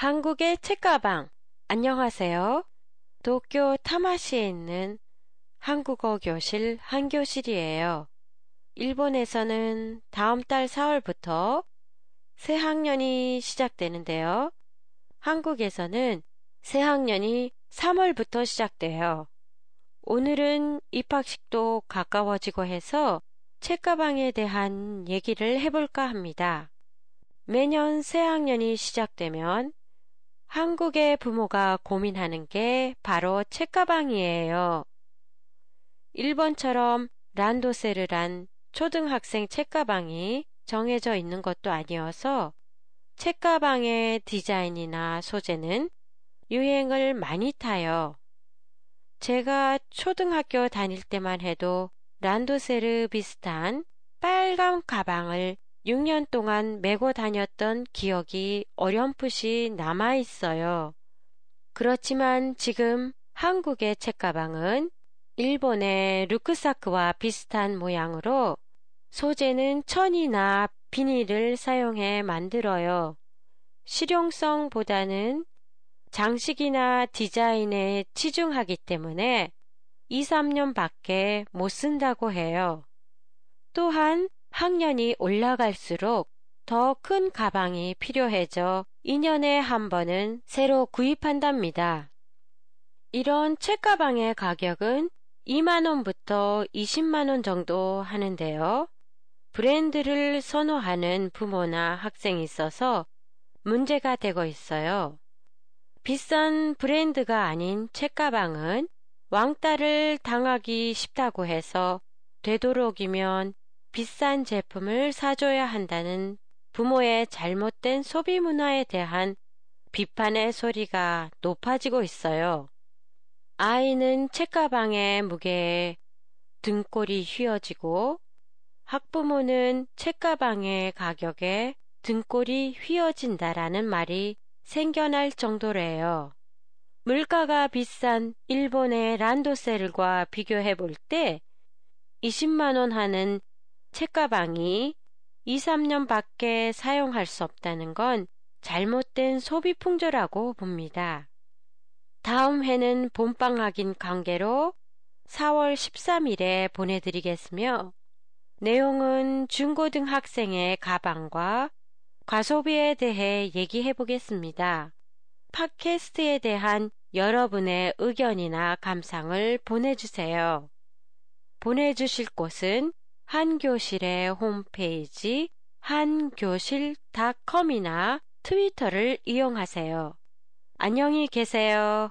한국의 책가방. 안녕하세요. 도쿄 타마시에 있는 한국어 교실 한 교실이에요. 일본에서는 다음 달 4월부터 새 학년이 시작되는데요. 한국에서는 새 학년이 3월부터 시작돼요. 오늘은 입학식도 가까워지고 해서 책가방에 대한 얘기를 해볼까 합니다. 매년 새 학년이 시작되면 한국의 부모가 고민하는 게 바로 책가방이에요. 일본처럼 란도세르란 초등학생 책가방이 정해져 있는 것도 아니어서 책가방의 디자인이나 소재는 유행을 많이 타요. 제가 초등학교 다닐 때만 해도 란도세르 비슷한 빨간 가방을 6년 동안 메고 다녔던 기억이 어렴풋이 남아 있어요. 그렇지만 지금 한국의 책가방은 일본의 루크사크와 비슷한 모양으로 소재는 천이나 비닐을 사용해 만들어요. 실용성보다는 장식이나 디자인에 치중하기 때문에 2, 3년 밖에 못 쓴다고 해요. 또한 학년이 올라갈수록 더 큰 가방이 필요해져 2년에 한 번은 새로 구입한답니다. 이런 책가방의 가격은 2만원부터 20만원 정도 하는데요. 브랜드를 선호하는 부모나 학생이 있어서 문제가 되고 있어요. 비싼 브랜드가 아닌 책가방은 왕따를 당하기 쉽다고 해서 되도록이면 비싼 제품을 사줘야 한다는 부모의 잘못된 소비 문화에 대한 비판의 소리가 높아지고 있어요. 아이는 책가방의 무게에 등골이 휘어지고 학부모는 책가방의 가격에 등골이 휘어진다라는 말이 생겨날 정도래요. 물가가 비싼 일본의 란도셀과 비교해 볼 때 20만원 하는 책가방이 2, 3년 밖에 사용할 수 없다는 건 잘못된 소비 풍조라고 봅니다. 다음 회는 봄방학인 관계로 4월 13일에 보내드리겠으며 내용은 중고등학생의 가방과 과소비에 대해 얘기해 보겠습니다. 팟캐스트에 대한 여러분의 의견이나 감상을 보내주세요. 보내주실 곳은 한교실의 홈페이지 한교실닷컴이나 트위터를 이용하세요. 안녕히 계세요.